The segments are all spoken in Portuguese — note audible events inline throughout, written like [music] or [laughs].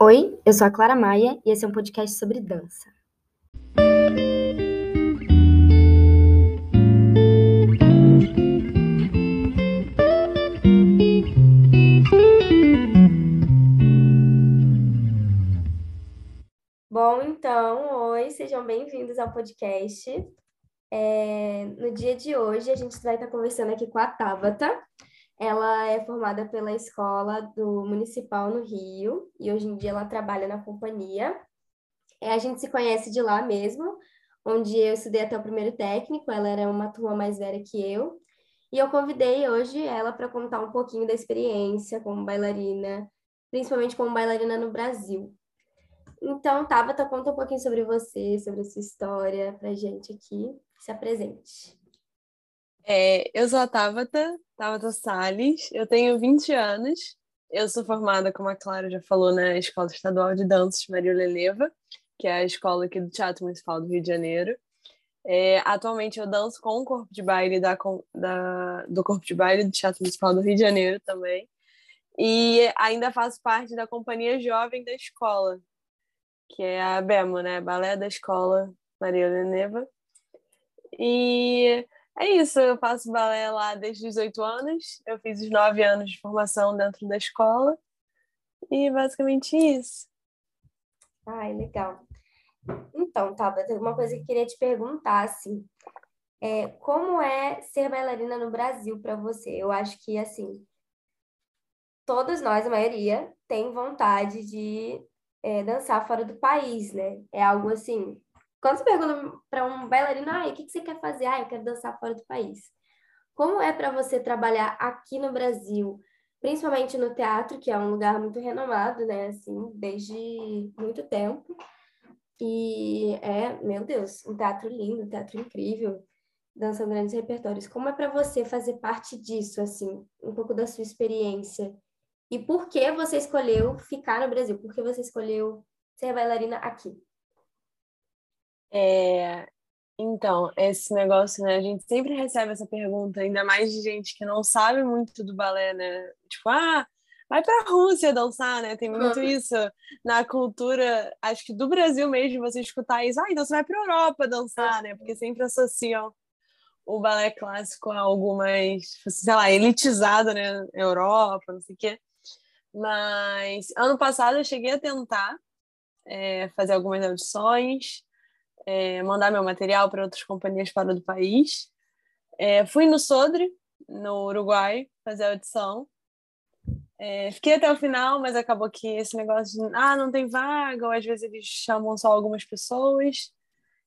Oi, eu sou a Clara Maia e esse é um podcast sobre dança. Bom, então, oi, sejam bem-vindos ao podcast. É, no dia de hoje, a gente vai estar conversando aqui com a Tabata. Ela é formada pela escola do Municipal no Rio e hoje em dia ela trabalha na companhia. É, a gente se conhece de lá mesmo, onde eu estudei até o primeiro técnico, ela era uma turma mais velha que eu. E eu convidei hoje ela para contar um pouquinho da experiência como bailarina, principalmente como bailarina no Brasil. Então, Tabata, conta um pouquinho sobre você, sobre a sua história pra gente aqui. Se apresente. É, eu sou a Tabata, Tabata Salles, eu tenho 20 anos, eu sou formada, como a Clara já falou, na Escola Estadual de Danças Maria Leleva, que é a escola aqui do Teatro Municipal do Rio de Janeiro. É, atualmente eu danço com o corpo de baile da, da, do corpo de baile do Teatro Municipal do Rio de Janeiro também. E ainda faço parte da companhia jovem da escola, que é a BEMO, né? Balé da Escola Maria Leneva. E é isso, eu faço balé lá desde os oito anos. Eu fiz os nove anos de formação dentro da escola. E basicamente isso. Ai, legal. Então, Tabata, uma coisa que eu queria te perguntar, assim, é, como é ser bailarina no Brasil para você? Eu acho que, assim, todos nós, a maioria, tem vontade de é, dançar fora do país, né? É algo assim. Quando você pergunta para um bailarino, ah, o que, você quer fazer? Ah, eu quero dançar fora do país. Como é para você trabalhar aqui no Brasil, principalmente no teatro, que é um lugar muito renomado, né? Assim, desde muito tempo. E é, meu Deus, um teatro lindo, um teatro incrível, dançando grandes repertórios. Como é para você fazer parte disso, assim, um pouco da sua experiência e por que você escolheu ficar no Brasil? Por que você escolheu ser bailarina aqui? É, então, esse negócio, né? A gente sempre recebe essa pergunta, ainda mais de gente que não sabe muito do balé, né? Tipo, ah, vai para a Rússia dançar, né? Tem muito isso na cultura, acho que do Brasil mesmo, você escutar isso, ah, então você vai para a Europa dançar, né? Porque sempre associam o balé clássico a algo mais, sei lá, elitizado, né? Europa, não sei o quê. Mas ano passado eu cheguei a tentar é, fazer algumas audições, é, mandar meu material para outras companhias fora do país. É, fui no Sodre, no Uruguai, fazer a audição. É, fiquei até o final, mas acabou que esse negócio de ah, não tem vaga, ou às vezes eles chamam só algumas pessoas,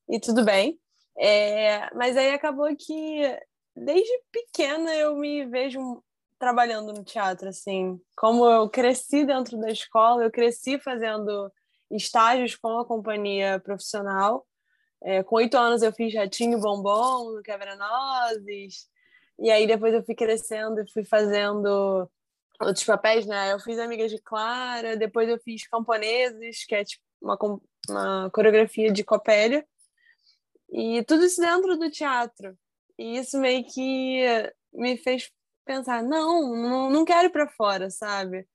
e tudo bem. É, mas aí acabou que desde pequena eu me vejo trabalhando no teatro, assim. Como eu cresci dentro da escola, eu cresci fazendo estágios com a companhia profissional. É, com oito anos eu fiz Ratinho Bombom no Quebra-Nozes. E aí depois eu fui crescendo e fui fazendo outros papéis, né? Eu fiz Amigas de Clara, depois eu fiz Camponeses, que é tipo uma, uma coreografia de Copélia. E tudo isso dentro do teatro. E isso meio que me fez pensar, não, não, não quero ir para fora, sabe?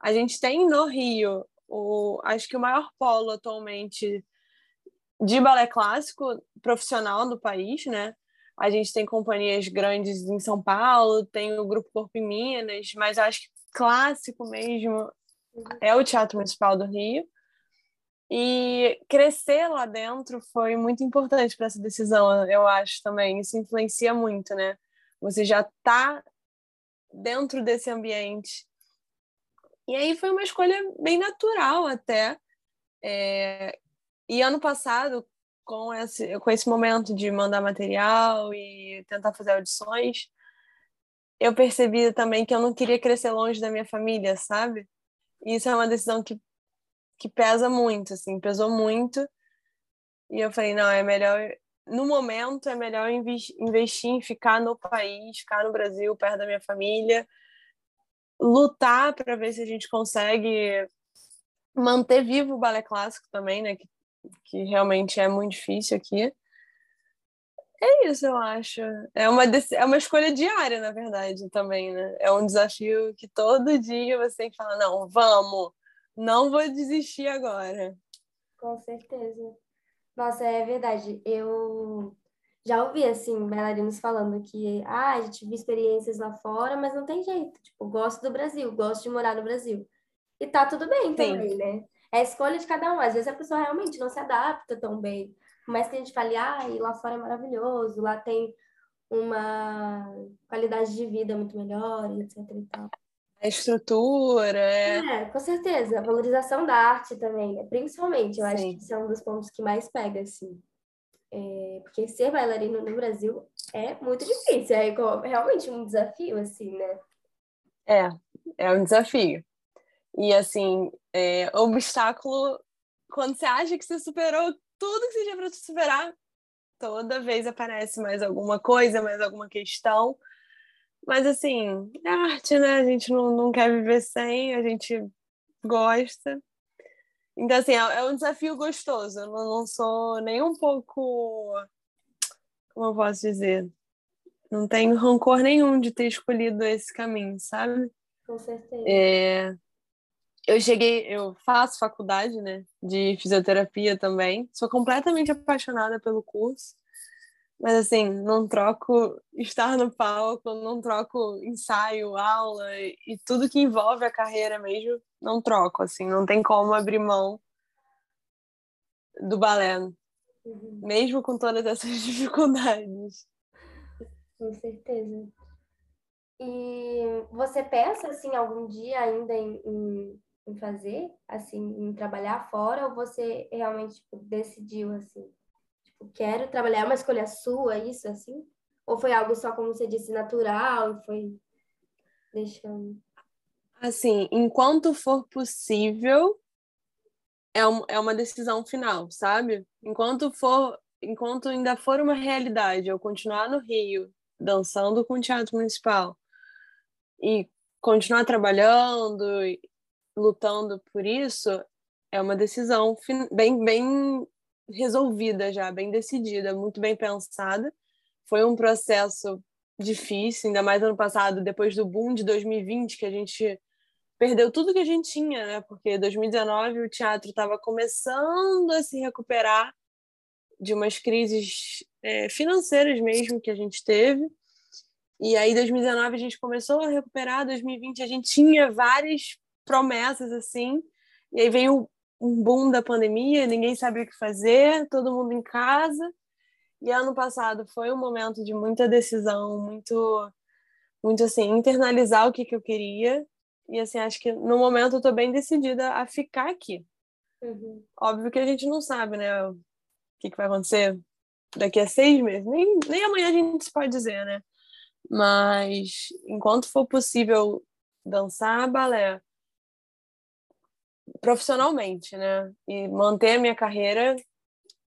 A gente tem no Rio, o, acho que o maior polo atualmente de balé clássico profissional do país, né? A gente tem companhias grandes em São Paulo, tem o Grupo Corpo em Minas, mas acho que clássico mesmo é o Teatro Municipal do Rio. E crescer lá dentro foi muito importante para essa decisão, eu acho também. Isso influencia muito, né? Você já está dentro desse ambiente. E aí foi uma escolha bem natural até. É... E ano passado, com esse, com esse momento de mandar material e tentar fazer audições, eu percebi também que eu não queria crescer longe da minha família, sabe? E isso é uma decisão que, que pesa muito, assim, pesou muito. E eu falei, não, é melhor no momento é melhor investir em ficar no país, ficar no Brasil, perto da minha família, lutar para ver se a gente consegue manter vivo o balé clássico também, né? Que, que realmente é muito difícil aqui. É isso, eu acho. É uma, é uma escolha diária, na verdade, também, né? É um desafio que todo dia você tem que falar, não, vamos, não vou desistir agora. Com certeza. Nossa, é verdade. Eu já ouvi, assim, bailarinos falando que, ah, a gente viu experiências lá fora, mas não tem jeito. Tipo, gosto do Brasil, gosto de morar no Brasil. E tá tudo bem Sim. também, né? É a escolha de cada um. Às vezes a pessoa realmente não se adapta tão bem. Mas que a gente fale, ah, e lá fora é maravilhoso, lá tem uma qualidade de vida muito melhor, etc e tal. A estrutura. É... é, com certeza. A valorização da arte também, né? Principalmente, eu Sim. acho que esse é um dos pontos que mais pega, assim. É, porque ser bailarino no Brasil é muito difícil, é realmente um desafio, assim, né? É, é um desafio. E, assim, é, obstáculo, quando você acha que você superou tudo que você tinha para superar, toda vez aparece mais alguma coisa, mais alguma questão. Mas, assim, é arte, né? A gente não, não quer viver sem, a gente gosta. Então, assim, é, é um desafio gostoso. Eu não, não sou nem um pouco. Como eu posso dizer? Não tenho rancor nenhum de ter escolhido esse caminho, sabe? Com certeza. É... Eu cheguei, eu faço faculdade, né, de fisioterapia também. Sou completamente apaixonada pelo curso. Mas assim, não troco estar no palco, não troco ensaio, aula e tudo que envolve a carreira mesmo, não troco, assim, não tem como abrir mão do balé, uhum. mesmo com todas essas [laughs] dificuldades. Com certeza. E você pensa, assim, algum dia ainda em, em, em fazer, assim, em trabalhar fora, ou você realmente tipo, decidiu, assim? Tipo, quero trabalhar, é uma escolha sua, isso, assim? Ou foi algo só, como você disse, natural e foi deixando? Assim, enquanto for possível, é, um, é uma decisão final, sabe? Enquanto for, enquanto ainda for uma realidade, eu continuar no Rio, dançando com o Teatro Municipal e continuar trabalhando, lutando por isso, é uma decisão bem, bem resolvida já, bem decidida, muito bem pensada. Foi um processo difícil, ainda mais ano passado, depois do boom de 2020, que a gente perdeu tudo que a gente tinha, né? Porque 2019 o teatro estava começando a se recuperar de umas crises é, financeiras mesmo que a gente teve. E aí 2019 a gente começou a recuperar, 2020 a gente tinha várias promessas assim. E aí veio um boom da pandemia, ninguém sabia o que fazer, todo mundo em casa. E ano passado foi um momento de muita decisão, muito, muito assim, internalizar o que, que eu queria. E assim, acho que no momento eu tô bem decidida a ficar aqui. Uhum. Óbvio que a gente não sabe, né? O que, que vai acontecer daqui a seis meses. Nem, nem amanhã a gente pode dizer, né? Mas enquanto for possível dançar balé, profissionalmente, né? E manter a minha carreira,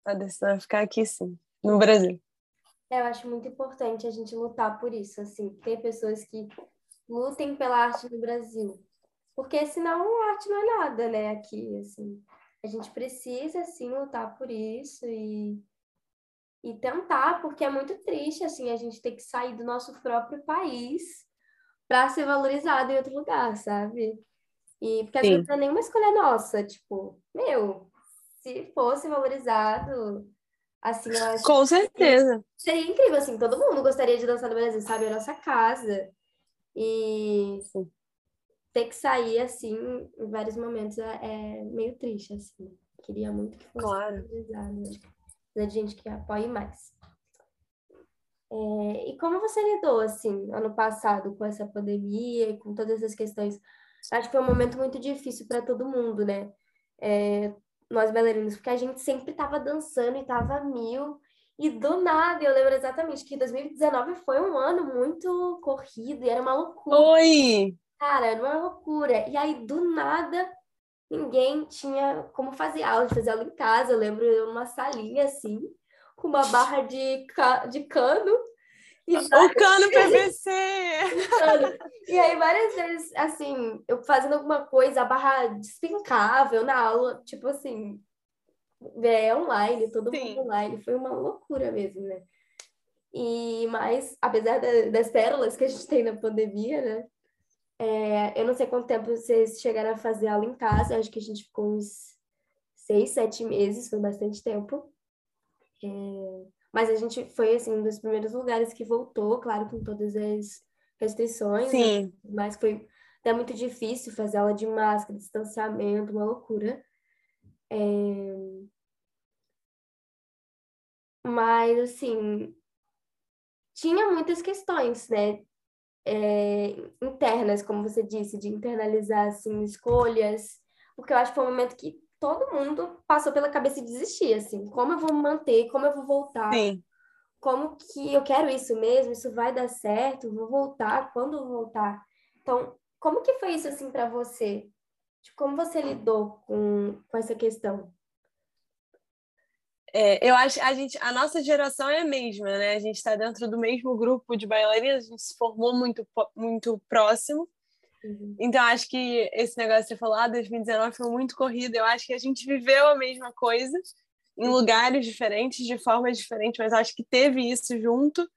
a decisão é ficar aqui, sim, no Brasil. É, eu acho muito importante a gente lutar por isso, assim, ter pessoas que lutem pela arte no Brasil, porque senão a arte não é nada, né, aqui, assim. A gente precisa, sim, lutar por isso e, e tentar, porque é muito triste, assim, a gente ter que sair do nosso próprio país para ser valorizado em outro lugar, sabe? E porque às Sim. vezes não é nenhuma escolha nossa, tipo, meu, se fosse valorizado, assim, eu acho Com certeza. Seria incrível, assim, todo mundo gostaria de dançar no Brasil, sabe? É a nossa casa. E Sim. ter que sair, assim, em vários momentos é, é meio triste, assim. Queria muito que fosse claro. valorizado. Precisa de gente que apoie mais. É, e como você lidou, assim, ano passado com essa pandemia e com todas essas questões Acho que foi um momento muito difícil para todo mundo, né? É, nós bailarinos, porque a gente sempre estava dançando e estava mil. E do nada, eu lembro exatamente que 2019 foi um ano muito corrido e era uma loucura. Oi! Cara, era uma loucura. E aí, do nada, ninguém tinha como fazer aula, de fazer aula em casa. Eu lembro eu numa salinha assim, com uma barra de, ca... de cano [laughs] o cano PVC! e aí, várias vezes, assim, eu fazendo alguma coisa, a barra despencava, eu na aula, tipo assim, é online, todo Sim. mundo online, foi uma loucura mesmo, né? E, mas, apesar da, das pérolas que a gente tem na pandemia, né? É, eu não sei quanto tempo vocês chegaram a fazer aula em casa, acho que a gente ficou uns seis, sete meses, foi bastante tempo. É, mas a gente foi, assim, um dos primeiros lugares que voltou, claro, com todas as restrições. Né? Sim. Né? Mas foi até muito difícil fazer aula de máscara, distanciamento, uma loucura. É... Mas, assim, tinha muitas questões, né? É, internas, como você disse, de internalizar, assim, escolhas. Porque eu acho que foi um momento que todo mundo passou pela cabeça de desistir, assim. Como eu vou me manter? Como eu vou voltar? Sim. Como que eu quero isso mesmo? Isso vai dar certo? Vou voltar? Quando eu voltar? Então, como que foi isso, assim, para você? Como você lidou com, com essa questão? É, eu acho a gente a nossa geração é a mesma, né? A gente está dentro do mesmo grupo de bailarinas, a gente se formou muito muito próximo. Uhum. Então acho que esse negócio que você falou, ah, 2019 foi muito corrido. Eu acho que a gente viveu a mesma coisa em uhum. lugares diferentes, de formas diferentes, mas acho que teve isso junto,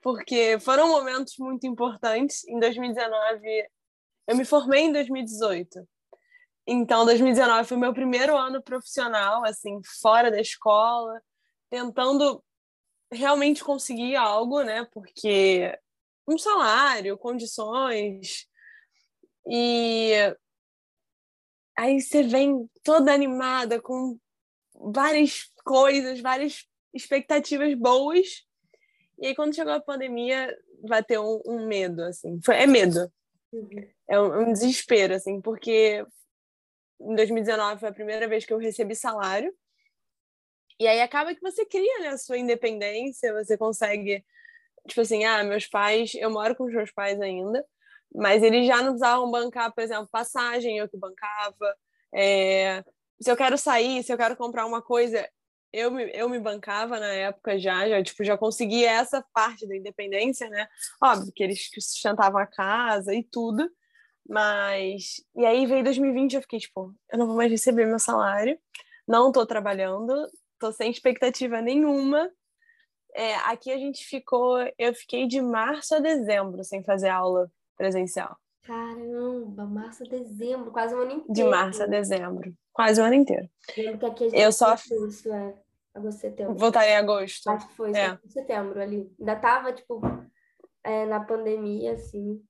porque foram momentos muito importantes. Em 2019, eu me formei em 2018. Então, 2019 foi meu primeiro ano profissional, assim, fora da escola, tentando realmente conseguir algo, né? Porque um salário, condições. E aí você vem toda animada com várias coisas, várias expectativas boas. E aí, quando chegou a pandemia, bateu um, um medo, assim. Foi, é medo. É um, um desespero, assim, porque em 2019 foi a primeira vez que eu recebi salário. E aí acaba que você cria né, a sua independência, você consegue, tipo assim, ah, meus pais, eu moro com os meus pais ainda, mas eles já não precisavam bancar, por exemplo, passagem, eu que bancava. É, se eu quero sair, se eu quero comprar uma coisa, eu me, eu me bancava na época já, já, tipo, já consegui essa parte da independência, né? Óbvio que eles sustentavam a casa e tudo, mas. E aí veio 2020 eu fiquei, tipo, eu não vou mais receber meu salário, não tô trabalhando, tô sem expectativa nenhuma. É, aqui a gente ficou, eu fiquei de março a dezembro sem fazer aula presencial. Caramba, março a dezembro, quase um ano inteiro. De março a dezembro, quase um ano inteiro. Eu eu só isso, é, agosto, setembro. Voltarei em agosto. Acho que foi é. setembro ali. Ainda tava, tipo, é, na pandemia, assim.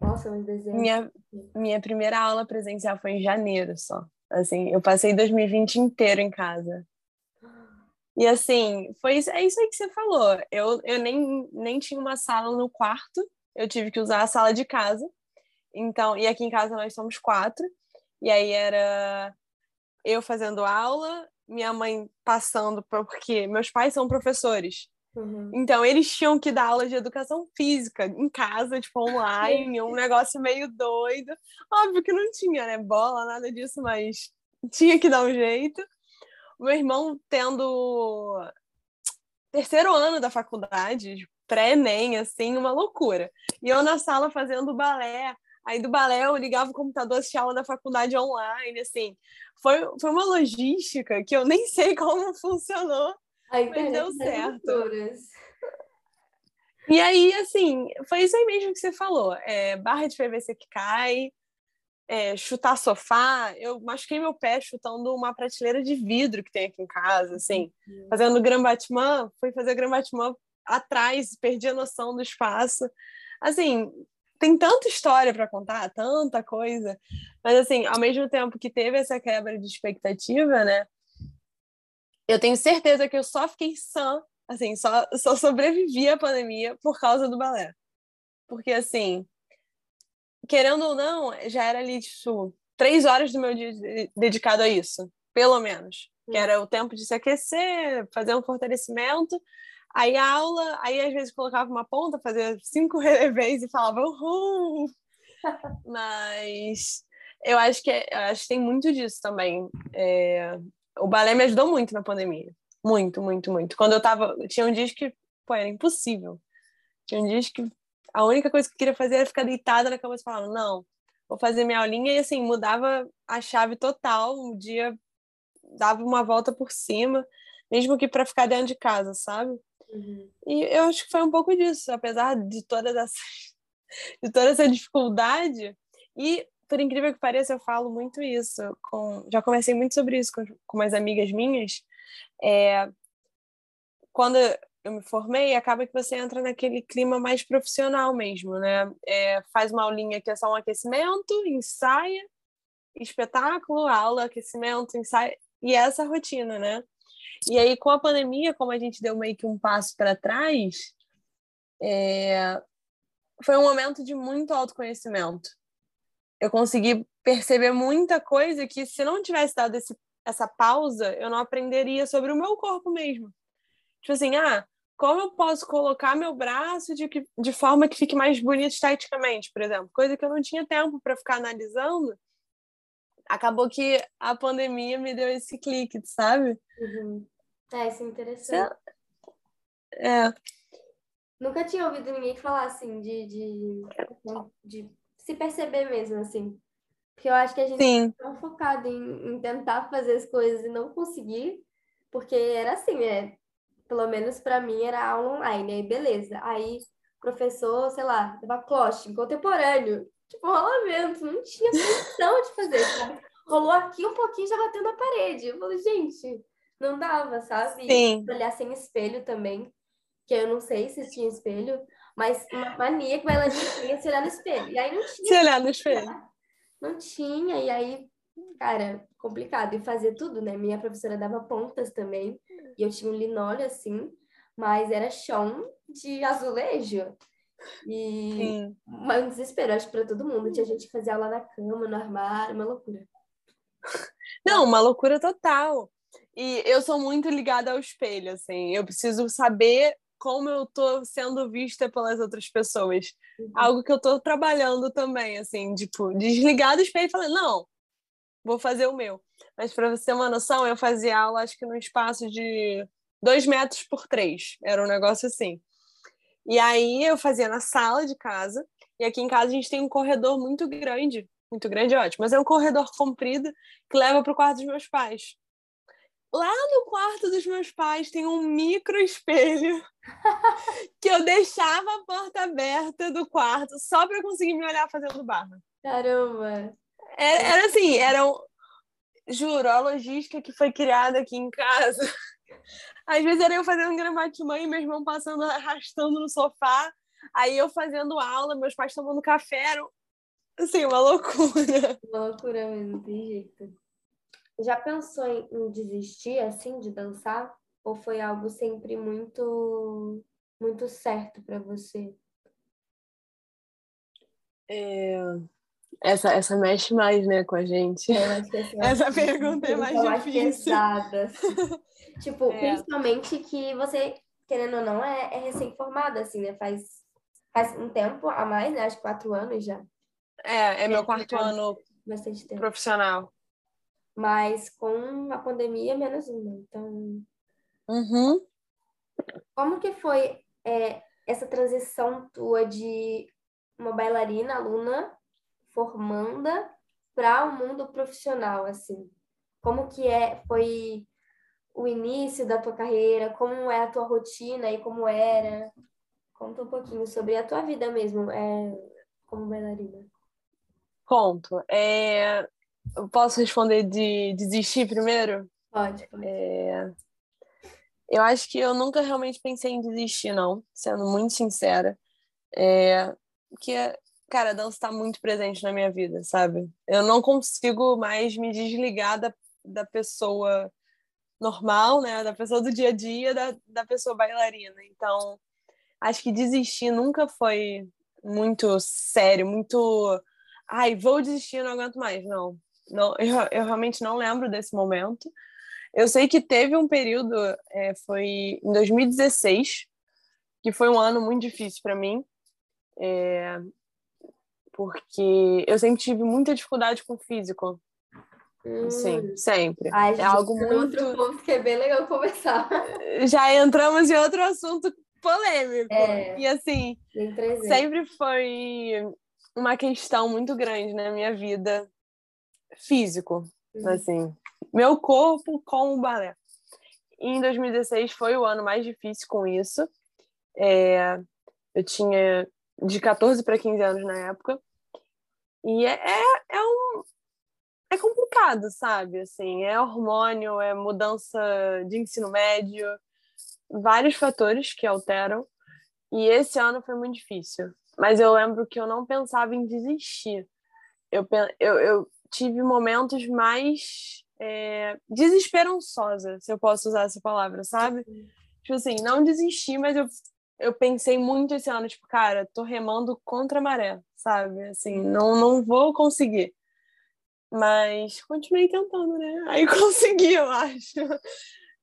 Nossa, mas dezembro. Minha, minha primeira aula presencial foi em janeiro só. Assim, eu passei 2020 inteiro em casa. E assim, foi isso, é isso aí que você falou. Eu, eu nem, nem tinha uma sala no quarto, eu tive que usar a sala de casa. Então, e aqui em casa nós somos quatro. E aí era eu fazendo aula, minha mãe passando, porque meus pais são professores. Uhum. Então, eles tinham que dar aula de educação física em casa, tipo, online, [laughs] um negócio meio doido. Óbvio que não tinha, né? Bola, nada disso, mas tinha que dar um jeito. Meu irmão tendo terceiro ano da faculdade, pré-ENEM, assim, uma loucura. E eu na sala fazendo balé. Aí do balé eu ligava o computador, assistia aula da faculdade online, assim. Foi, foi uma logística que eu nem [laughs] sei como funcionou, mas deu certo. E aí, assim, foi isso aí mesmo que você falou. É, barra de PVC que cai, é, chutar sofá. Eu machuquei meu pé chutando uma prateleira de vidro que tem aqui em casa, assim. Uhum. Fazendo Grand fui fazer Grand atrás, perdi a noção do espaço. Assim, tem tanta história para contar, tanta coisa. Mas, assim, ao mesmo tempo que teve essa quebra de expectativa, né? eu tenho certeza que eu só fiquei sã, assim, só, só sobrevivi à pandemia por causa do balé. Porque, assim, querendo ou não, já era ali, tipo, três horas do meu dia dedicado a isso, pelo menos. Que era o tempo de se aquecer, fazer um fortalecimento, aí a aula, aí às vezes colocava uma ponta, fazia cinco [laughs] relevés e falava uhul! Mas eu acho que, eu acho que tem muito disso também. É, o balé me ajudou muito na pandemia. Muito, muito, muito. Quando eu tava. Tinha um dia que, pô, era impossível. Tinha um dia que a única coisa que eu queria fazer era ficar deitada na cama e falar, não, vou fazer minha aulinha e assim, mudava a chave total. Um dia dava uma volta por cima, mesmo que para ficar dentro de casa, sabe? Uhum. E eu acho que foi um pouco disso, apesar de todas essas [laughs] de toda essa dificuldade. E, por incrível que pareça, eu falo muito isso. Com, já conversei muito sobre isso com, com umas amigas minhas. É, quando eu me formei, acaba que você entra naquele clima mais profissional mesmo, né? É, faz uma aulinha que é só um aquecimento, ensaia, espetáculo, aula, aquecimento, ensaio, e essa rotina, né? E aí, com a pandemia, como a gente deu meio que um passo para trás, é... foi um momento de muito autoconhecimento. Eu consegui perceber muita coisa que, se não tivesse dado esse, essa pausa, eu não aprenderia sobre o meu corpo mesmo. Tipo assim, ah, como eu posso colocar meu braço de, de forma que fique mais bonito esteticamente, por exemplo? Coisa que eu não tinha tempo para ficar analisando acabou que a pandemia me deu esse clique, sabe? Uhum. É, isso é interessante. É. Nunca tinha ouvido ninguém falar assim de, de, de se perceber mesmo, assim. Porque eu acho que a gente Sim. tá tão focado em, em tentar fazer as coisas e não conseguir, porque era assim, é, pelo menos para mim era aula online, aí beleza. Aí professor, sei lá, dava cloche, contemporâneo tipo, rolamento, não tinha função de fazer, sabe? Rolou aqui um pouquinho já bateu na parede. Eu falei, gente, não dava, sabe? Sim. olhar sem espelho também, que eu não sei se tinha espelho, mas uma mania que lá tinha se olhar no espelho. E aí não tinha. Se olhar no espelho. Não tinha, e aí, cara, complicado. E fazer tudo, né? Minha professora dava pontas também, e eu tinha um linóleo assim, mas era chão de azulejo. E Sim. um desespero, acho, para todo mundo. Tinha gente que fazia aula na cama, no armário, uma loucura. Não, uma loucura total. E eu sou muito ligada ao espelho, assim. Eu preciso saber como eu tô sendo vista pelas outras pessoas. Uhum. Algo que eu tô trabalhando também, assim, tipo, desligar do espelho e falar, não, vou fazer o meu. Mas para você ter uma noção, eu fazia aula, acho que num espaço de dois metros por três. Era um negócio assim. E aí eu fazia na sala de casa, e aqui em casa a gente tem um corredor muito grande, muito grande, ótimo, mas é um corredor comprido que leva para o quarto dos meus pais. Lá no quarto dos meus pais tem um micro espelho [laughs] que eu deixava a porta aberta do quarto só para conseguir me olhar fazendo barra. Caramba! Era, era assim, era um, juro, a logística que foi criada aqui em casa [laughs] às vezes era eu fazendo gramate de mãe, meu irmão passando, arrastando no sofá, aí eu fazendo aula, meus pais tomando café, era assim, uma loucura. Uma loucura mesmo, tem jeito. Já pensou em desistir, assim, de dançar? Ou foi algo sempre muito, muito certo para você? É... Essa, essa mexe mais, né, com a gente. essa, [laughs] essa pergunta é mais difícil. Mais pesada, [laughs] assim. Tipo, é. principalmente que você, querendo ou não, é, é recém-formada, assim, né? Faz, faz um tempo a mais, né? Acho quatro anos já. É, é meu quarto ano bastante tempo. profissional. Mas com a pandemia, menos uma. Então. Uhum. Como que foi é, essa transição tua de uma bailarina, aluna, formanda, para o um mundo profissional, assim? Como que é, foi o início da tua carreira, como é a tua rotina e como era. Conta um pouquinho sobre a tua vida mesmo, é, como bailarina. Conto. É, eu posso responder de desistir primeiro? Pode. pode. É, eu acho que eu nunca realmente pensei em desistir, não, sendo muito sincera. É, porque, cara, a dança está muito presente na minha vida, sabe? Eu não consigo mais me desligar da, da pessoa normal, né? Da pessoa do dia a dia, da, da pessoa bailarina. Então, acho que desistir nunca foi muito sério, muito. Ai, vou desistir, não aguento mais. Não, não eu, eu realmente não lembro desse momento. Eu sei que teve um período, é, foi em 2016, que foi um ano muito difícil para mim, é, porque eu sempre tive muita dificuldade com o físico. Sim, hum. sempre. Ai, é algo muito. Outro ponto que é bem legal conversar. [laughs] Já entramos em outro assunto polêmico. É, e assim, sempre foi uma questão muito grande na minha vida físico, uhum. assim, meu corpo com o balé. em 2016 foi o ano mais difícil com isso. É, eu tinha de 14 para 15 anos na época. E é, é, é, um, é complicado, sabe? Assim, é hormônio, é mudança de ensino médio, vários fatores que alteram. E esse ano foi muito difícil. Mas eu lembro que eu não pensava em desistir. Eu, eu, eu tive momentos mais é, desesperançosa, se eu posso usar essa palavra, sabe? Tipo assim, não desisti, mas eu, eu pensei muito esse ano, tipo, cara, tô remando contra a maré, sabe? Assim, não, não vou conseguir. Mas continuei tentando, né? [laughs] Aí consegui, eu acho.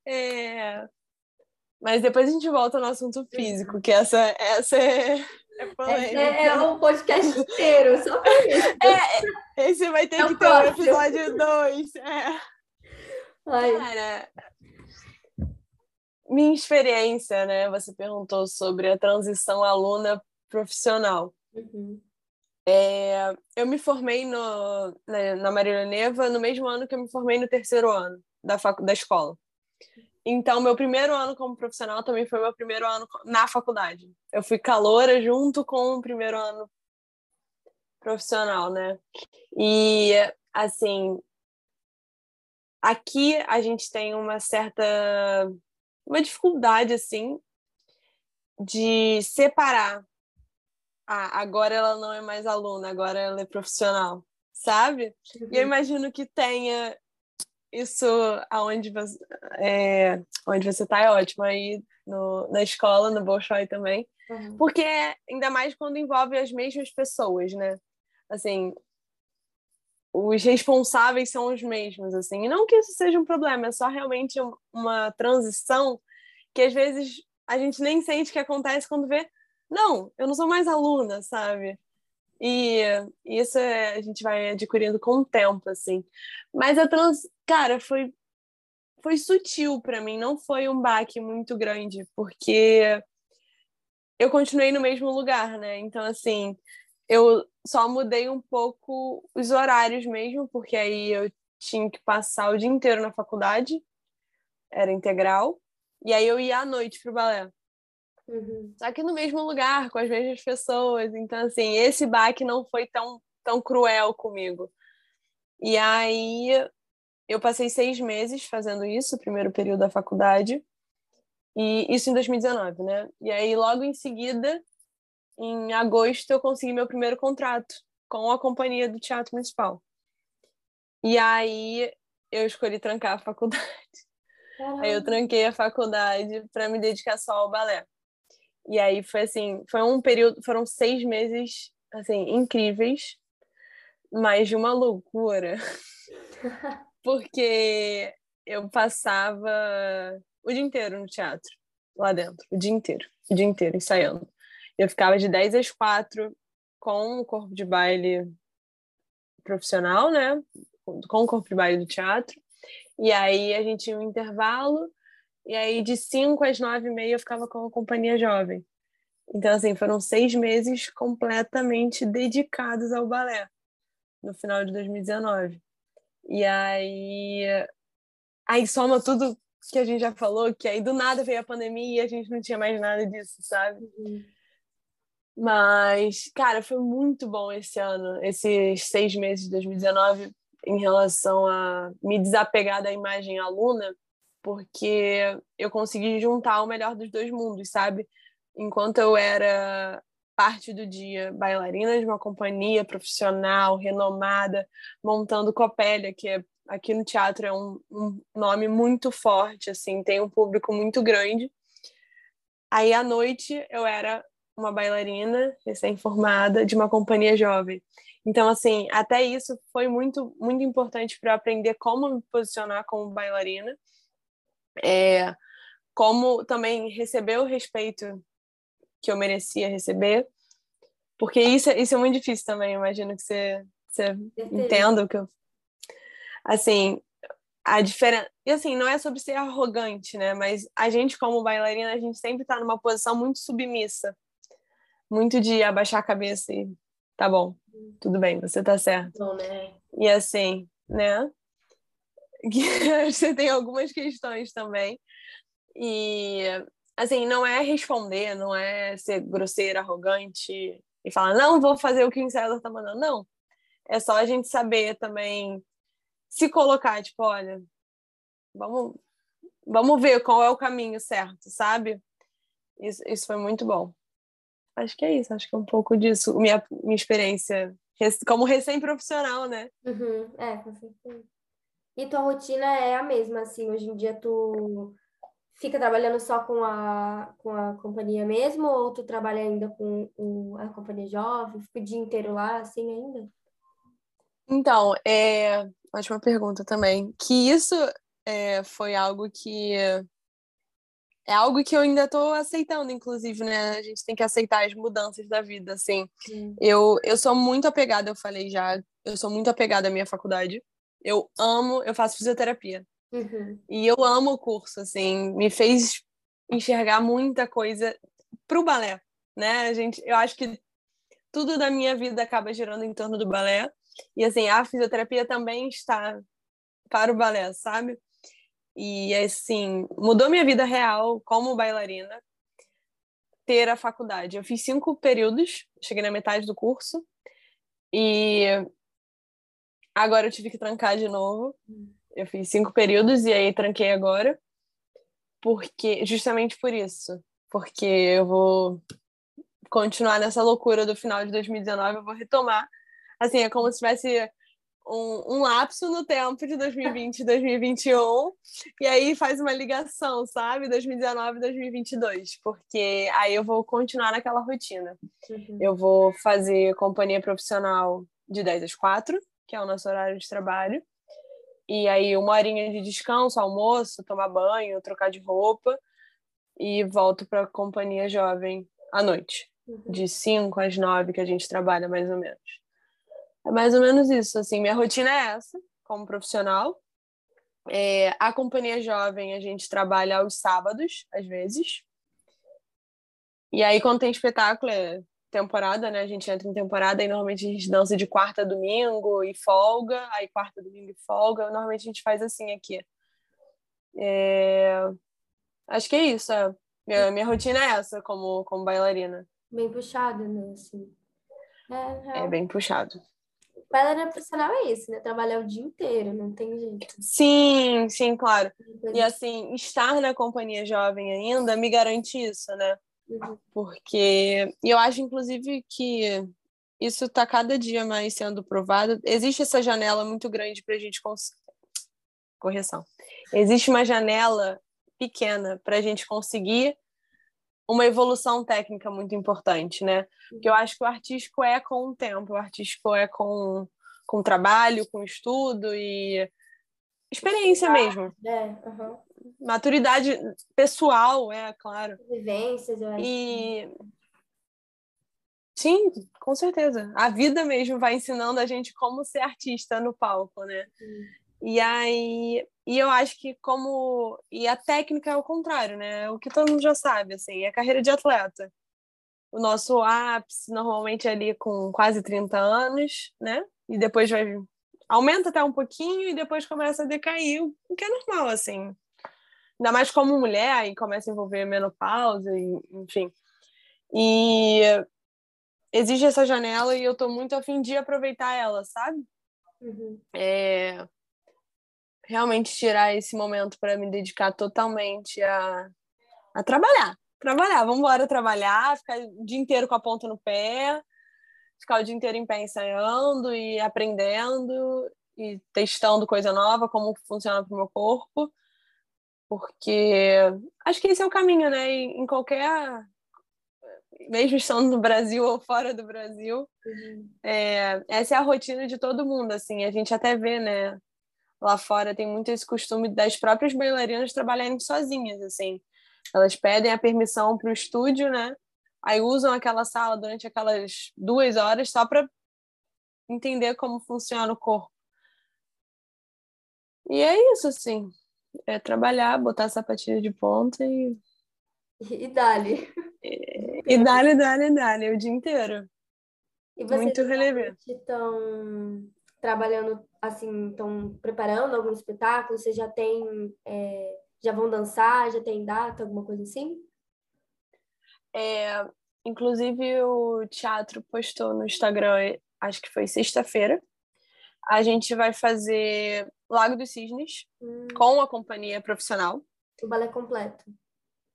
É... Mas depois a gente volta no assunto físico, que essa, essa é, é, é, é um podcast inteiro, só pra isso. É, esse vai ter é que ter um episódio 2. É. Cara, minha experiência, né? Você perguntou sobre a transição aluna profissional. Uhum. É, eu me formei no, na, na Marília Neva no mesmo ano que eu me formei no terceiro ano da, facu, da escola. Então, meu primeiro ano como profissional também foi meu primeiro ano na faculdade. Eu fui caloura junto com o primeiro ano profissional, né? E, assim, aqui a gente tem uma certa uma dificuldade assim de separar ah, agora ela não é mais aluna, agora ela é profissional, sabe? Uhum. E eu uhum. imagino que tenha isso aonde você é, onde você tá é ótimo aí no, na escola, no Bolshoi também. Uhum. Porque ainda mais quando envolve as mesmas pessoas, né? Assim, os responsáveis são os mesmos, assim. E não que isso seja um problema, é só realmente uma transição que às vezes a gente nem sente que acontece quando vê, não, eu não sou mais aluna, sabe? E isso é, a gente vai adquirindo com o tempo, assim. Mas a trans, cara, foi foi sutil para mim, não foi um baque muito grande, porque eu continuei no mesmo lugar, né? Então, assim, eu só mudei um pouco os horários mesmo, porque aí eu tinha que passar o dia inteiro na faculdade, era integral, e aí eu ia à noite pro balé. Uhum. Só que no mesmo lugar, com as mesmas pessoas. Então, assim, esse baque não foi tão, tão cruel comigo. E aí eu passei seis meses fazendo isso, o primeiro período da faculdade, e isso em 2019, né? E aí, logo em seguida, em agosto eu consegui meu primeiro contrato com a companhia do Teatro Municipal. E aí eu escolhi trancar a faculdade. Caramba. [laughs] Aí eu tranquei a faculdade para me dedicar só ao balé. E aí foi assim, foi um período, foram seis meses assim incríveis, mas de uma loucura, [laughs] porque eu passava o dia inteiro no teatro lá dentro, o dia inteiro, o dia inteiro ensaiando. Eu ficava de 10 às 4 com o corpo de baile profissional, né? Com o corpo de baile do teatro. E aí a gente tinha um intervalo, e aí de 5 às 9 e meia eu ficava com a companhia jovem. Então, assim, foram seis meses completamente dedicados ao balé, no final de 2019. E aí, aí soma tudo que a gente já falou, que aí do nada veio a pandemia e a gente não tinha mais nada disso, sabe? Uhum. Mas, cara, foi muito bom esse ano, esses seis meses de 2019, em relação a me desapegar da imagem aluna, porque eu consegui juntar o melhor dos dois mundos, sabe? Enquanto eu era parte do dia bailarina de uma companhia profissional, renomada, montando Copélia, que é, aqui no teatro é um, um nome muito forte, assim, tem um público muito grande. Aí à noite eu era uma bailarina recém-formada de uma companhia jovem. Então, assim, até isso foi muito, muito importante para aprender como me posicionar como bailarina, é, como também receber o respeito que eu merecia receber, porque isso, é, isso é muito difícil também. imagino que você, você entenda o que eu. Assim, a diferença. E assim, não é sobre ser arrogante, né? Mas a gente, como bailarina, a gente sempre está numa posição muito submissa muito de abaixar a cabeça e tá bom, tudo bem, você tá certo. Bom, né? E assim, né? [laughs] você tem algumas questões também. E assim, não é responder, não é ser grosseira, arrogante e falar, não, vou fazer o que o César tá mandando. Não. É só a gente saber também se colocar, tipo, olha, vamos, vamos ver qual é o caminho certo, sabe? Isso, isso foi muito bom. Acho que é isso, acho que é um pouco disso, minha, minha experiência como recém-profissional, né? Uhum, é, com certeza. E tua rotina é a mesma, assim, hoje em dia tu fica trabalhando só com a, com a companhia mesmo, ou tu trabalha ainda com o, a companhia jovem, fica o dia inteiro lá, assim, ainda? Então, é... ótima pergunta também. Que isso é, foi algo que é algo que eu ainda estou aceitando, inclusive, né? A gente tem que aceitar as mudanças da vida, assim. Eu, eu sou muito apegada, eu falei já, eu sou muito apegada à minha faculdade. Eu amo, eu faço fisioterapia. Uhum. E eu amo o curso, assim, me fez enxergar muita coisa pro balé, né? A gente, eu acho que tudo da minha vida acaba girando em torno do balé. E assim, a fisioterapia também está para o balé, sabe? E assim, mudou minha vida real como bailarina ter a faculdade. Eu fiz cinco períodos, cheguei na metade do curso e agora eu tive que trancar de novo. Eu fiz cinco períodos e aí tranquei agora, porque justamente por isso, porque eu vou continuar nessa loucura do final de 2019, eu vou retomar. Assim, é como se tivesse um, um lapso no tempo de 2020 e 2021, e aí faz uma ligação, sabe? 2019 e 2022, porque aí eu vou continuar naquela rotina. Uhum. Eu vou fazer companhia profissional de 10 às 4, que é o nosso horário de trabalho, e aí uma horinha de descanso, almoço, tomar banho, trocar de roupa, e volto para a companhia jovem à noite, uhum. de 5 às 9 que a gente trabalha mais ou menos. É mais ou menos isso, assim, minha rotina é essa, como profissional. É, a companhia jovem a gente trabalha aos sábados, às vezes. E aí, quando tem espetáculo, é temporada, né? A gente entra em temporada e normalmente a gente dança de quarta a domingo e folga, aí quarta, domingo e folga. Normalmente a gente faz assim aqui. É... Acho que é isso. É. Minha, minha rotina é essa como, como bailarina. Bem puxada, né? Assim. É, é bem puxado. Bailarina profissional é isso, né? Trabalhar o dia inteiro, não tem jeito. Sim, sim, claro. E assim, estar na companhia jovem ainda me garante isso, né? Porque eu acho, inclusive, que isso está cada dia mais sendo provado. Existe essa janela muito grande para a gente conseguir. Correção. Existe uma janela pequena para a gente conseguir uma evolução técnica muito importante, né? Porque eu acho que o artístico é com o tempo, o artístico é com, com trabalho, com estudo e experiência mesmo. É, uhum. Maturidade pessoal, é claro. Vivências, eu acho. E Sim, com certeza. A vida mesmo vai ensinando a gente como ser artista no palco, né? E aí, e eu acho que como e a técnica é o contrário, né? O que todo mundo já sabe, assim, é a carreira de atleta. O nosso ápice normalmente é ali com quase 30 anos, né? E depois vai aumenta até um pouquinho e depois começa a decair, o que é normal, assim. Ainda mais como mulher, aí começa a envolver menopausa, e, enfim. E existe essa janela e eu tô muito afim de aproveitar ela, sabe? Uhum. É, realmente tirar esse momento para me dedicar totalmente a, a trabalhar. Trabalhar, vamos embora trabalhar, ficar o dia inteiro com a ponta no pé, ficar o dia inteiro em pé ensaiando e aprendendo e testando coisa nova, como funciona para o meu corpo, porque acho que esse é o caminho, né? Em qualquer mesmo estando no Brasil ou fora do Brasil, uhum. é, essa é a rotina de todo mundo, assim, a gente até vê, né, lá fora tem muito esse costume das próprias bailarinas trabalharem sozinhas, assim. Elas pedem a permissão para o estúdio, né? Aí usam aquela sala durante aquelas duas horas só para entender como funciona o corpo. E é isso, assim. É trabalhar, botar a sapatilha de ponta e. E dali. E, e dali, dali, dali, o dia inteiro. E vocês Muito relevante. estão trabalhando assim, estão preparando algum espetáculo? Vocês já tem, é, já vão dançar? Já tem data, alguma coisa assim? É, inclusive, o teatro postou no Instagram, acho que foi sexta-feira. A gente vai fazer Lago dos Cisnes hum. com a companhia profissional. O balé completo.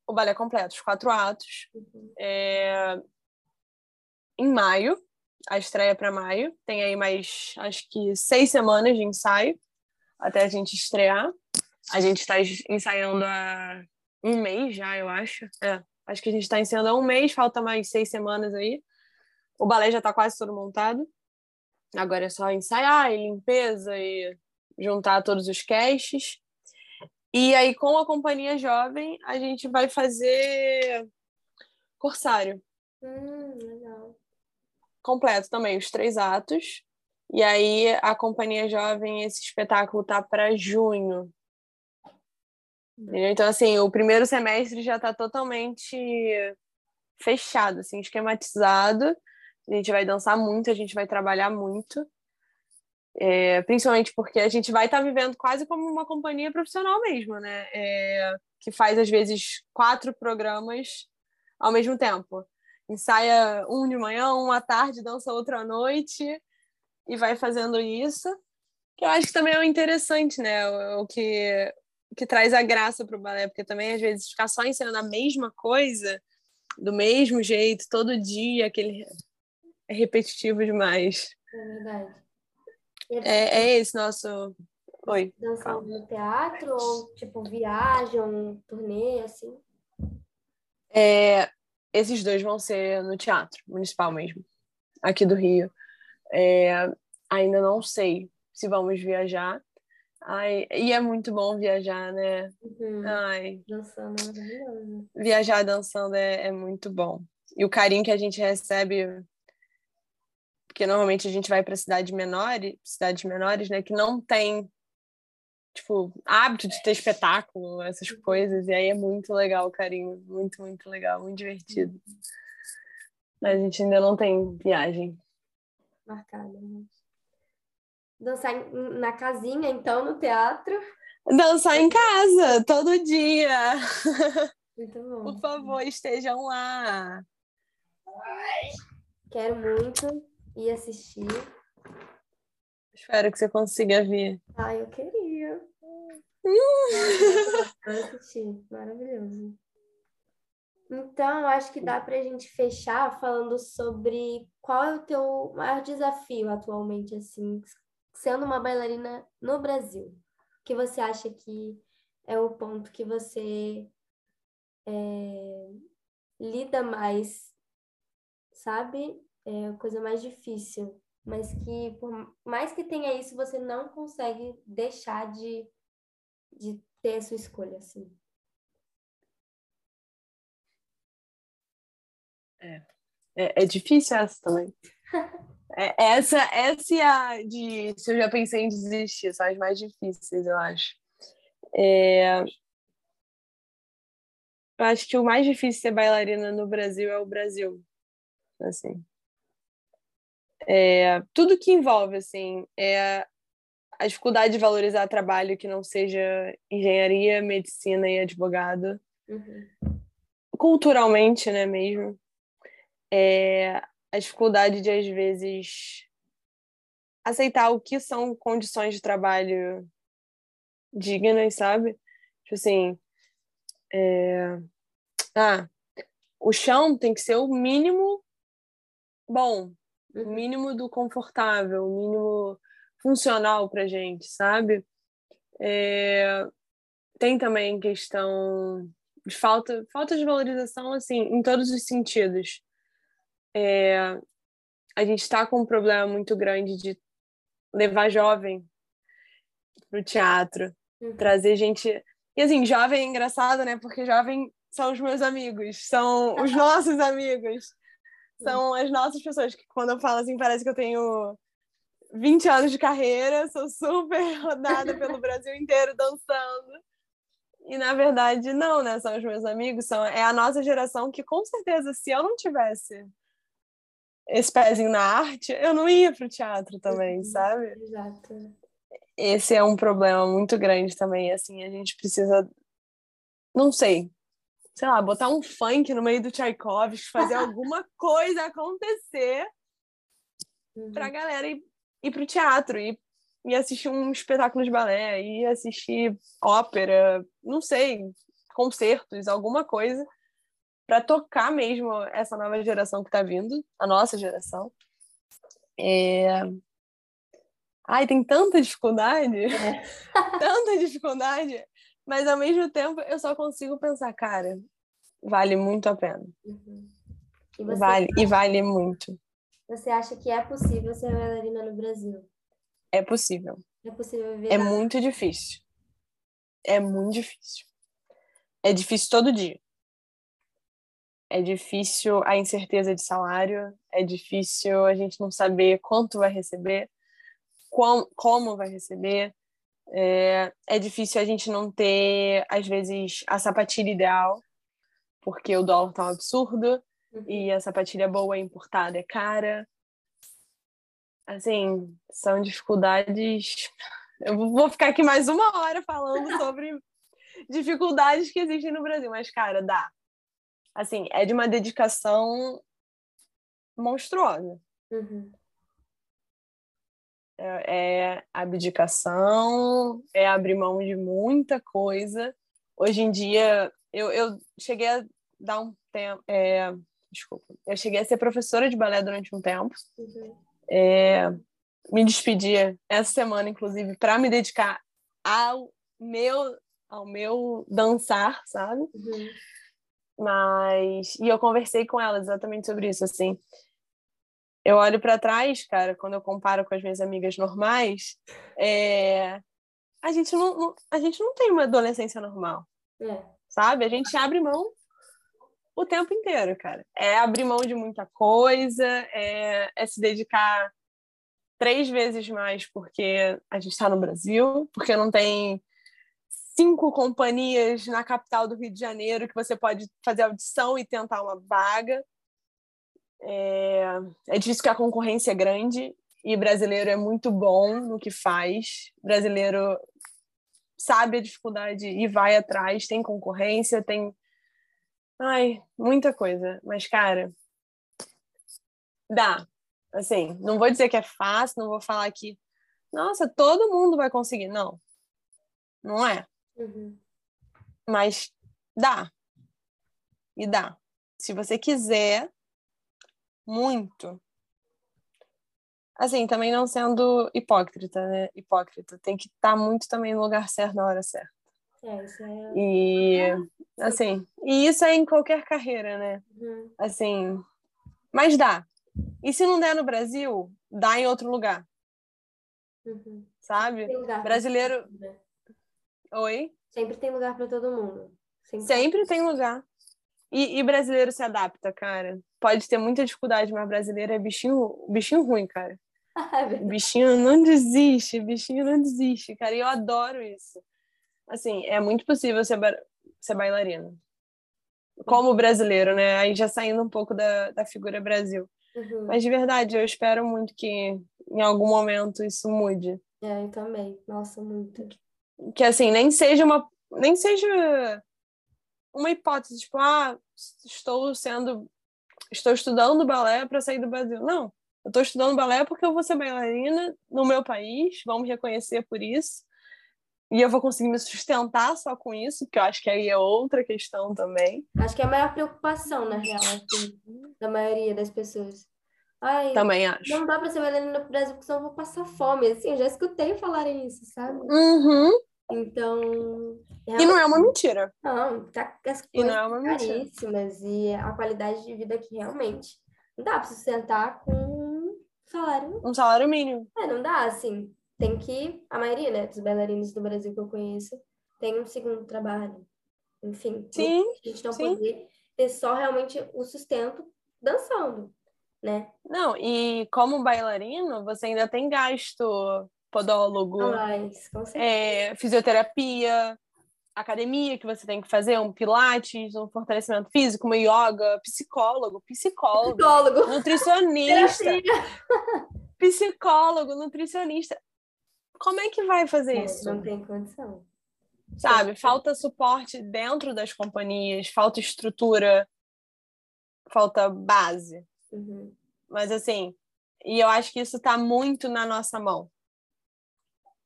O balé completo, os quatro atos. Uhum. É... Em maio, a estreia para maio. Tem aí mais, acho que, seis semanas de ensaio até a gente estrear. A gente está ensaiando há um mês já, eu acho. É, acho que a gente está ensaiando há um mês, falta mais seis semanas aí. O balé já está quase todo montado. Agora é só ensaiar e limpeza e juntar todos os caches. E aí, com a companhia jovem, a gente vai fazer Corsário. Hum, legal. Completo também, os três atos. E aí, a Companhia Jovem, esse espetáculo tá para junho. Então, assim, o primeiro semestre já está totalmente fechado, assim, esquematizado. A gente vai dançar muito, a gente vai trabalhar muito. É, principalmente porque a gente vai estar tá vivendo quase como uma companhia profissional mesmo, né? É, que faz, às vezes, quatro programas ao mesmo tempo. Ensaia um de manhã, um à tarde, dança outra à noite e vai fazendo isso. Que eu acho que também é interessante, né? O, o que, que traz a graça para o balé, porque também às vezes ficar só ensinando a mesma coisa, do mesmo jeito, todo dia, aquele é repetitivo demais. É verdade. É, é esse nosso. Oi. Dançar no teatro ou tipo viagem, turnê, assim? É, esses dois vão ser no teatro municipal mesmo, aqui do Rio. É, ainda não sei se vamos viajar. Ai, e é muito bom viajar, né? Uhum. Ai. Dançando é maravilhoso. Viajar dançando é, é muito bom. E o carinho que a gente recebe, porque normalmente a gente vai para cidades menores, cidades menores, né, que não tem tipo hábito de ter espetáculo, essas uhum. coisas, e aí é muito legal carinho, muito, muito legal, muito divertido. Uhum. Mas a gente ainda não tem viagem marcada. Né? Dançar na casinha, então, no teatro. Dançar em casa, todo dia. Muito bom. Por favor, estejam lá. Quero muito ir assistir. Espero que você consiga vir. Ah, eu queria. [laughs] assistir. Maravilhoso. Então, acho que dá para a gente fechar falando sobre qual é o teu maior desafio atualmente, assim, sendo uma bailarina no Brasil. O que você acha que é o ponto que você é, lida mais, sabe? É a coisa mais difícil, mas que por mais que tenha isso, você não consegue deixar de, de ter a sua escolha, assim. É. É, é difícil essa também. É, essa, essa é a de. Se eu já pensei em desistir, são as mais difíceis, eu acho. É, eu acho que o mais difícil ser bailarina no Brasil é o Brasil. Assim. É, tudo que envolve, assim, é a dificuldade de valorizar trabalho que não seja engenharia, medicina e advogado. Uhum. Culturalmente, né, mesmo é, a dificuldade de, às vezes, aceitar o que são condições de trabalho dignas, sabe? Tipo assim, é... ah, o chão tem que ser o mínimo bom, o uhum. mínimo do confortável, o mínimo funcional pra gente, sabe? É... Tem também questão de falta, falta de valorização, assim, em todos os sentidos é, a gente está com um problema muito grande de levar jovem para o teatro, uhum. trazer gente. E assim, jovem é engraçado, né? Porque jovem são os meus amigos, são os [laughs] nossos amigos, são as nossas pessoas. Que quando eu falo assim, parece que eu tenho 20 anos de carreira, sou super [laughs] rodada pelo Brasil inteiro dançando. E na verdade, não, né? São os meus amigos, são, é a nossa geração que com certeza, se eu não tivesse esse pezinho na arte, eu não ia para o teatro também, uhum, sabe? Exato. Esse é um problema muito grande também, assim, a gente precisa, não sei, sei lá, botar um funk no meio do Tchaikovsky, fazer alguma [laughs] coisa acontecer uhum. pra galera ir, ir pro teatro, ir, ir assistir um espetáculo de balé, ir assistir ópera, não sei, concertos, alguma coisa para tocar mesmo essa nova geração que está vindo, a nossa geração. É... Ai, tem tanta dificuldade, é. [laughs] tanta dificuldade, mas ao mesmo tempo eu só consigo pensar, cara, vale muito a pena. Uhum. E vale, e vale muito. Você acha que é possível ser bailarina no Brasil? É possível. É possível viver. É muito difícil. É muito difícil. É difícil todo dia é difícil a incerteza de salário, é difícil a gente não saber quanto vai receber, qual, como vai receber, é, é difícil a gente não ter, às vezes, a sapatilha ideal, porque o dólar tá um absurdo uhum. e a sapatilha boa importada é cara. Assim, são dificuldades. Eu vou ficar aqui mais uma hora falando [laughs] sobre dificuldades que existem no Brasil, mas, cara, dá assim, é de uma dedicação monstruosa. Uhum. É, é abdicação, é abrir mão de muita coisa. Hoje em dia, eu, eu cheguei a dar um tempo. É, desculpa, eu cheguei a ser professora de balé durante um tempo. Uhum. É, me despedi essa semana, inclusive, para me dedicar ao meu, ao meu dançar, sabe? Uhum. Mas. E eu conversei com ela exatamente sobre isso, assim. Eu olho para trás, cara, quando eu comparo com as minhas amigas normais, é... a, gente não, não, a gente não tem uma adolescência normal. É. Sabe? A gente abre mão o tempo inteiro, cara. É abrir mão de muita coisa, é, é se dedicar três vezes mais porque a gente está no Brasil, porque não tem cinco companhias na capital do Rio de Janeiro que você pode fazer audição e tentar uma vaga. É, é difícil que a concorrência é grande e brasileiro é muito bom no que faz. Brasileiro sabe a dificuldade e vai atrás, tem concorrência, tem. Ai, muita coisa. Mas, cara, dá. Assim, não vou dizer que é fácil, não vou falar que, nossa, todo mundo vai conseguir. Não. Não é. Uhum. Mas dá. E dá. Se você quiser muito. Assim, também não sendo hipócrita, né? Hipócrita. Tem que estar tá muito também no lugar certo na hora certa. É, isso é... E, assim, e isso é em qualquer carreira, né? Uhum. Assim, mas dá. E se não der no Brasil, dá em outro lugar. Uhum. Sabe? Brasileiro. Né? Oi? Sempre tem lugar para todo mundo. Sempre, Sempre tem lugar. E, e, brasileiro se adapta, cara. Pode ter muita dificuldade, mas brasileiro é bichinho, bichinho ruim, cara. [laughs] É bichinho não desiste, bichinho não desiste, cara. E eu adoro isso. Assim, é muito possível ser, ser bailarina. Como brasileiro, né? Aí já saindo um pouco da, da figura Brasil. Uhum. Mas de verdade, eu espero muito que em algum momento isso mude. É, eu também. Nossa, muito que assim nem seja uma nem seja uma hipótese tipo ah estou sendo estou estudando balé para sair do Brasil não eu estou estudando balé porque eu vou ser bailarina no meu país vão me reconhecer por isso e eu vou conseguir me sustentar só com isso, que eu acho que aí é outra questão também. Acho que é a maior preocupação, na real, assim, da maioria das pessoas. Ai, Também acho. Não dá para ser bailarina no Brasil, porque senão eu vou passar fome. Assim, eu já escutei falarem isso, sabe? Uhum. Então. E não é uma mentira. Não, tá as coisas e não é uma caríssimas e a qualidade de vida aqui realmente não dá para sustentar com um salário. Um salário mínimo. É, não dá, assim. Tem que. A maioria, né, dos bailarinos do Brasil que eu conheço tem um segundo trabalho. Enfim. Sim. A gente não sim. poder ter só realmente o sustento dançando, né? Não, e como bailarino, você ainda tem gasto podólogo, mais, é, fisioterapia, academia que você tem que fazer, um pilates, um fortalecimento físico, uma yoga, psicólogo, psicólogo, psicólogo. nutricionista, [laughs] psicólogo, nutricionista. Como é que vai fazer é, isso? Não tem condição. Sabe? Falta suporte dentro das companhias, falta estrutura, falta base. Uhum. Mas assim, e eu acho que isso está muito na nossa mão.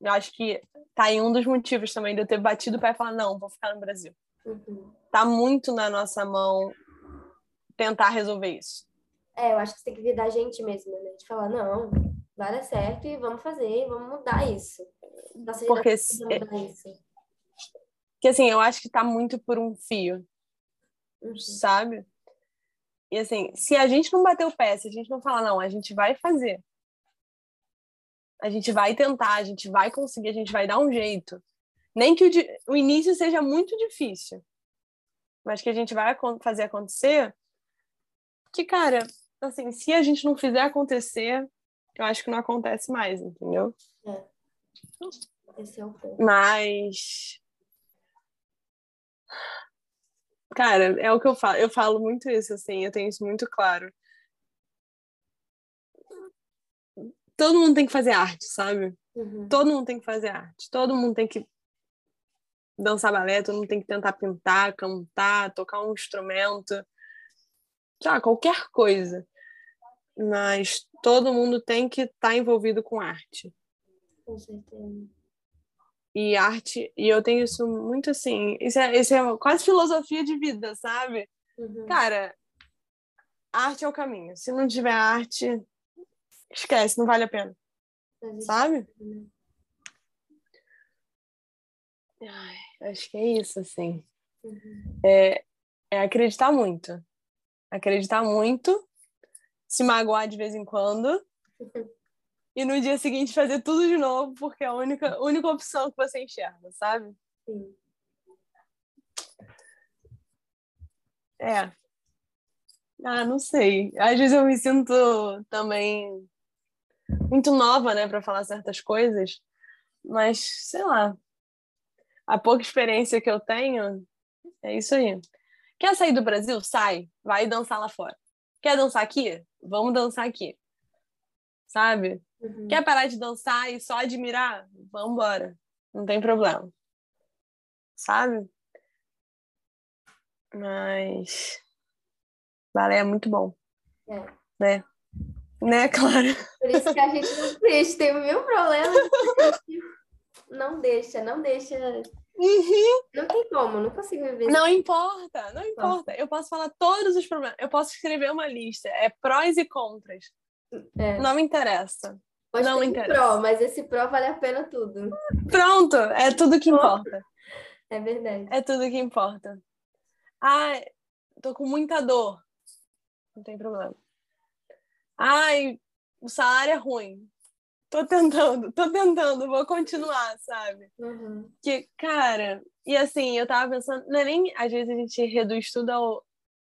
Eu acho que tá em um dos motivos também de eu ter batido o pé e falar, não, vou ficar no Brasil. Uhum. Tá muito na nossa mão tentar resolver isso. É, eu acho que você tem que vir da gente mesmo, né? De falar, não, vai dar certo e vamos fazer, vamos mudar isso. Nossa Porque se- mudar isso. Que assim, eu acho que tá muito por um fio, Uhum. sabe? E assim, se a gente não bater o pé, se a gente não falar, não, a gente vai fazer. A gente vai tentar, a gente vai conseguir, a gente vai dar um jeito. Nem que o, di- o início seja muito difícil, mas que a gente vai fazer acontecer. Que, cara, assim, se a gente não fizer acontecer, eu acho que não acontece mais, entendeu? Esse é o ponto. Mas. Cara, é o que eu falo. Eu falo muito isso, assim, eu tenho isso muito claro. Todo mundo tem que fazer arte, sabe? Uhum. Todo mundo tem que fazer arte. Todo mundo tem que dançar balé, todo mundo tem que tentar pintar, cantar, tocar um instrumento. Já, qualquer coisa. Mas todo mundo tem que estar envolvido com arte. Com certeza. E arte, e eu tenho isso muito assim, isso é, isso é quase filosofia de vida, sabe? Uhum. Cara, arte é o caminho. Se não tiver arte, esquece, não vale a pena, sabe? né? Ai, acho que é isso, assim. Uhum. É acreditar muito. Acreditar muito, se magoar de vez em quando, [laughs] e no dia seguinte fazer tudo de novo, porque é a única, única opção que você enxerga, sabe? Sim. É. Ah, não sei. Às vezes eu me sinto também muito nova, né, para falar certas coisas, mas sei lá. A pouca experiência que eu tenho é isso aí. Quer sair do Brasil? Sai, vai dançar lá fora. Quer dançar aqui? Vamos dançar aqui. Sabe? Uhum. Quer parar de dançar e só admirar? Vamos embora. Não tem problema. Sabe? Mas balé é muito bom. É. Né? Né, Clara? Por isso que a gente não [laughs] deixa, tem mil problemas. a gente Não deixa, não deixa. Não tem como, não consigo viver Não importa, não importa. Eu posso falar todos os problemas. Eu posso escrever uma lista. É prós e contras. É. Não me interessa. Pode não um interessa. pró, mas esse pró vale a pena tudo. Pronto, é tudo que importa. É verdade. É tudo que importa. Ai, tô com muita dor. Não tem problema. Ai, o salário é ruim. Tô tentando, tô tentando, vou continuar, sabe? Uhum. Que, cara, e assim, eu tava pensando, não é nem às vezes a gente reduz tudo ao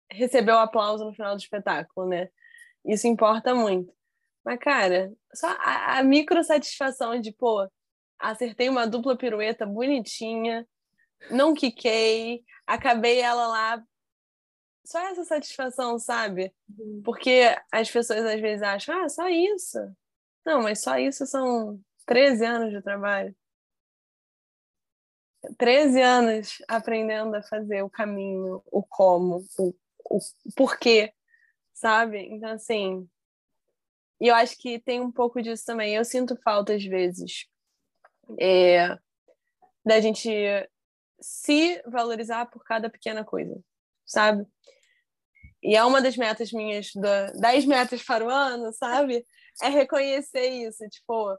receber o aplauso no final do espetáculo, né? Isso importa muito. Mas, cara, só a, a micro satisfação de, pô, acertei uma dupla pirueta bonitinha, não quiquei, acabei ela lá. Só essa satisfação, sabe? Uhum. Porque as pessoas às vezes acham, ah, só isso. Não, mas só isso são 13 anos de trabalho. 13 anos aprendendo a fazer o caminho, o como, o, o porquê, sabe? Então, assim. E eu acho que tem um pouco disso também. Eu sinto falta, às vezes, é, da gente se valorizar por cada pequena coisa, sabe? E é uma das metas minhas, da, 10 metas para o ano, sabe? É reconhecer isso. Tipo,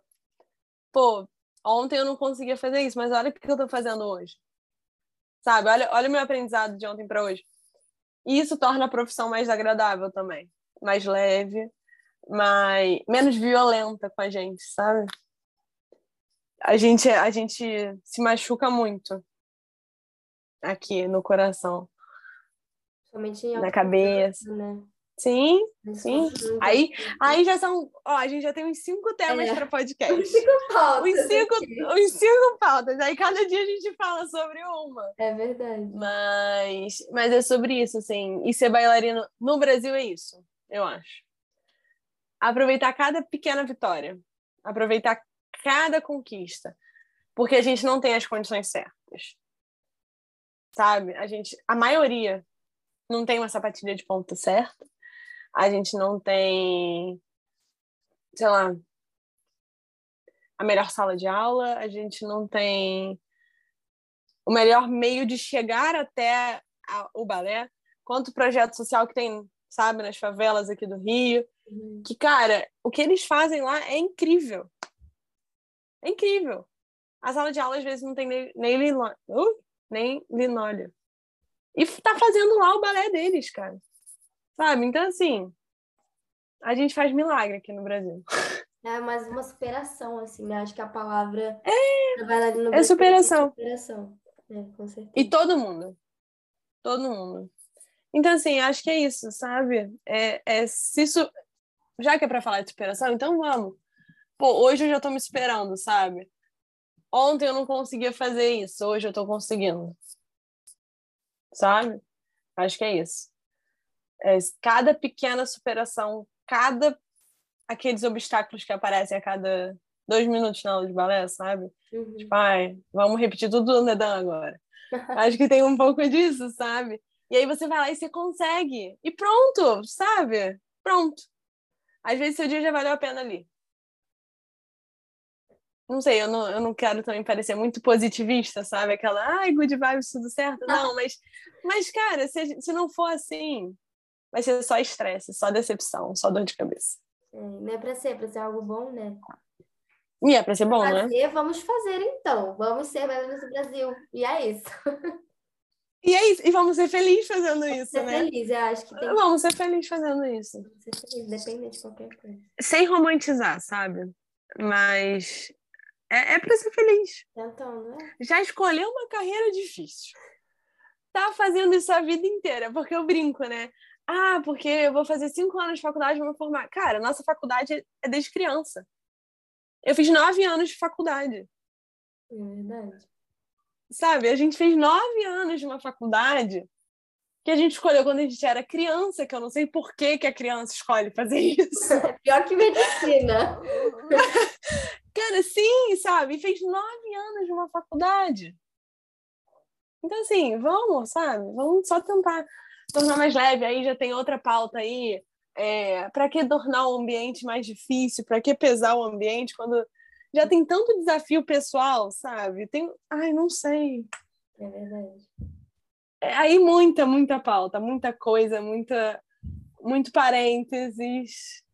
pô, ontem eu não conseguia fazer isso, mas olha o que eu tô fazendo hoje. Sabe? Olha, olha o meu aprendizado de ontem para hoje. E isso torna a profissão mais agradável também. Mais leve, mais, menos violenta com a gente, sabe? A gente, a gente se machuca muito aqui no coração, Somente em na cabeça. né? Sim, sim. Aí, aí já são. Ó, a gente já tem uns cinco temas É. para podcast. Cinco pautas Uns cinco, uns cinco pautas. Aí cada dia a gente fala sobre uma. É verdade. Mas, mas é sobre isso, assim. E ser bailarino no Brasil é isso, eu acho. Aproveitar cada pequena vitória. Aproveitar cada conquista. porque a gente não tem as condições certas. Sabe? A gente, a maioria não tem uma sapatilha de ponta certa. A gente não tem, sei lá, a melhor sala de aula, a gente não tem o melhor meio de chegar até a, o balé, quanto projeto social que tem, sabe, nas favelas aqui do Rio. Uhum. Que, cara, o que eles fazem lá é incrível. É incrível. A sala de aula, às vezes, não tem nem, nem, linó... uh, nem linóleo. E tá fazendo lá o balé deles, cara. Sabe? Então, assim, a gente faz milagre aqui no Brasil. É mais uma superação, assim, né? Acho que a palavra é, é superação. É superação. É, com certeza. E todo mundo. Todo mundo. Então, assim, acho que é isso, sabe? É, é se isso. Já que é para falar de superação, então vamos. Pô, hoje eu já tô me esperando, sabe? Ontem eu não conseguia fazer isso, hoje eu tô conseguindo. Sabe? Acho que é isso. É, cada pequena superação, cada aqueles obstáculos que aparecem a cada dois minutos na aula de balé, sabe? Uhum. Tipo, ai, vamos repetir tudo do Nedan agora. [laughs] Acho que tem um pouco disso, sabe? E aí você vai lá e você consegue. E pronto, sabe? Pronto. Às vezes seu dia já valeu a pena ali. Não sei, eu não, eu não quero também parecer muito positivista, sabe? Aquela, ai, good vibes, tudo certo. Não, mas, mas cara, se, se não for assim, vai ser só estresse, só decepção, só dor de cabeça. É, não é pra ser, é pra ser algo bom, né? E é pra ser bom, fazer, né? Vamos fazer então. Vamos ser bailarinos do Brasil. E é isso. E é isso. E vamos ser felizes fazendo vamos isso, ser né? Feliz, eu acho que tem... Vamos ser felizes fazendo isso. Vamos ser felizes, depende de qualquer coisa. Sem romantizar, sabe? Mas é, é pra ser feliz. Então, não é? Já escolheu uma carreira difícil. Tá fazendo isso a vida inteira, porque eu brinco, né? Ah, porque eu vou fazer cinco anos de faculdade e vou me formar. Cara, nossa faculdade é desde criança. Eu fiz nove anos de faculdade. É verdade. Sabe, a gente fez nove anos de uma faculdade que a gente escolheu quando a gente era criança, que eu não sei por que, que a criança escolhe fazer isso. É [laughs] pior que medicina. [laughs] Cara, sim, sabe? Fez nove anos de uma faculdade. Então, assim, vamos, sabe? Vamos só tentar tornar mais leve. Aí já tem outra pauta aí. É, para que tornar o ambiente mais difícil? Para que pesar o ambiente quando já tem tanto desafio pessoal, sabe? Tem, ai, não sei. É verdade. É, aí muita, muita pauta, muita coisa, muita, muito parênteses.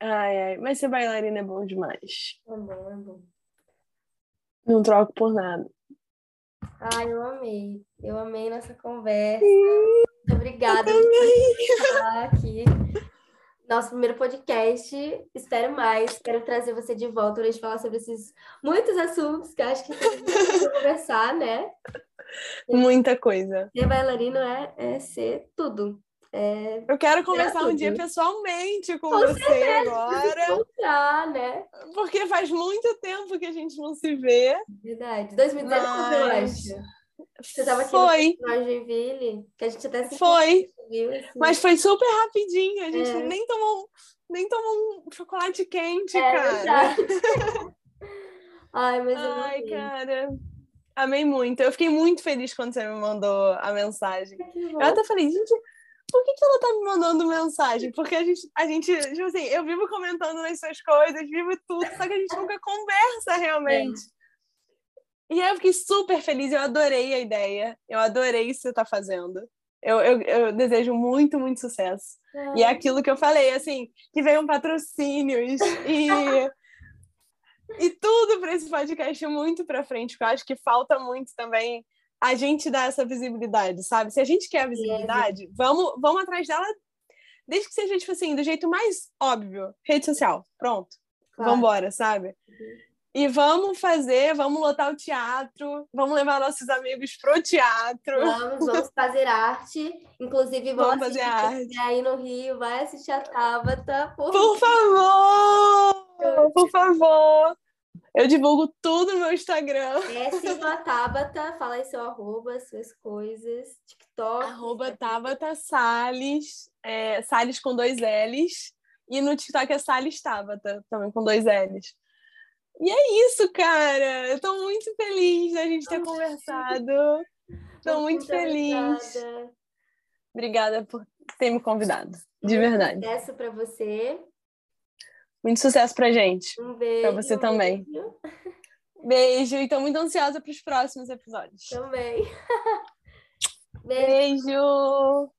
Ai, ai, mas ser bailarina é bom demais. É bom, é bom. Não troco por nada. Ai, eu amei. Eu amei nossa conversa. Muito obrigada por estar aqui. Nosso primeiro podcast. Espero mais. Quero trazer você de volta para a gente falar sobre esses muitos assuntos que acho que tem que conversar, né? Muita coisa. Ser bailarino é, é ser tudo. É... Eu quero conversar um dia pessoalmente com, com você certeza, agora. Contar, né? Porque faz muito tempo que a gente não se vê. Verdade. 2019, Mas... eu acho. Você estava aqui foi. no Joinville, que a gente até se Foi. Assim. Mas foi super rapidinho. A gente é. nem tomou nem tomou um chocolate quente, é, cara. [laughs] Ai, mas Ai, cara. Amei muito. Eu fiquei muito feliz quando você me mandou a mensagem. Eu até falei, gente, por que, que ela tá me mandando mensagem? Porque a gente, a gente, tipo assim, eu vivo comentando nas suas coisas, vivo tudo, só que a gente nunca conversa realmente. É. E aí eu fiquei super feliz, eu adorei a ideia, eu adorei isso que você tá fazendo. Eu, eu, eu desejo muito, muito sucesso. É. E é aquilo que eu falei, assim, que venham patrocínios e, e [laughs] tudo para esse podcast muito para frente, porque eu acho que falta muito também a gente dar essa visibilidade, sabe? Se a gente quer a visibilidade, é. vamos, vamos atrás dela, desde que seja, tipo assim, do jeito mais óbvio. Rede social, pronto. Claro. Vamos embora, sabe? Uhum. E vamos fazer, vamos lotar o teatro, vamos levar nossos amigos pro teatro. Vamos, vamos fazer arte. Inclusive, vamos fazer arte. aí no Rio, vai assistir a Tabata. Por, por favor! Por favor! Eu divulgo tudo no meu Instagram. É, siga a Tabata, fala aí seu arroba, suas coisas, TikTok. Arroba Tabata Salles, é, Salles com dois L's. E no TikTok é Salles Tabata, também com dois L's. E é isso, cara. Eu tô muito feliz da gente ter conversado. Tô muito, muito feliz. Obrigada. obrigada por ter me convidado. De verdade. Sucesso para você. Muito sucesso pra gente. Um beijo. Pra você um também. Beijo. beijo. E tô muito ansiosa para os próximos episódios. Também. [laughs] beijo. beijo.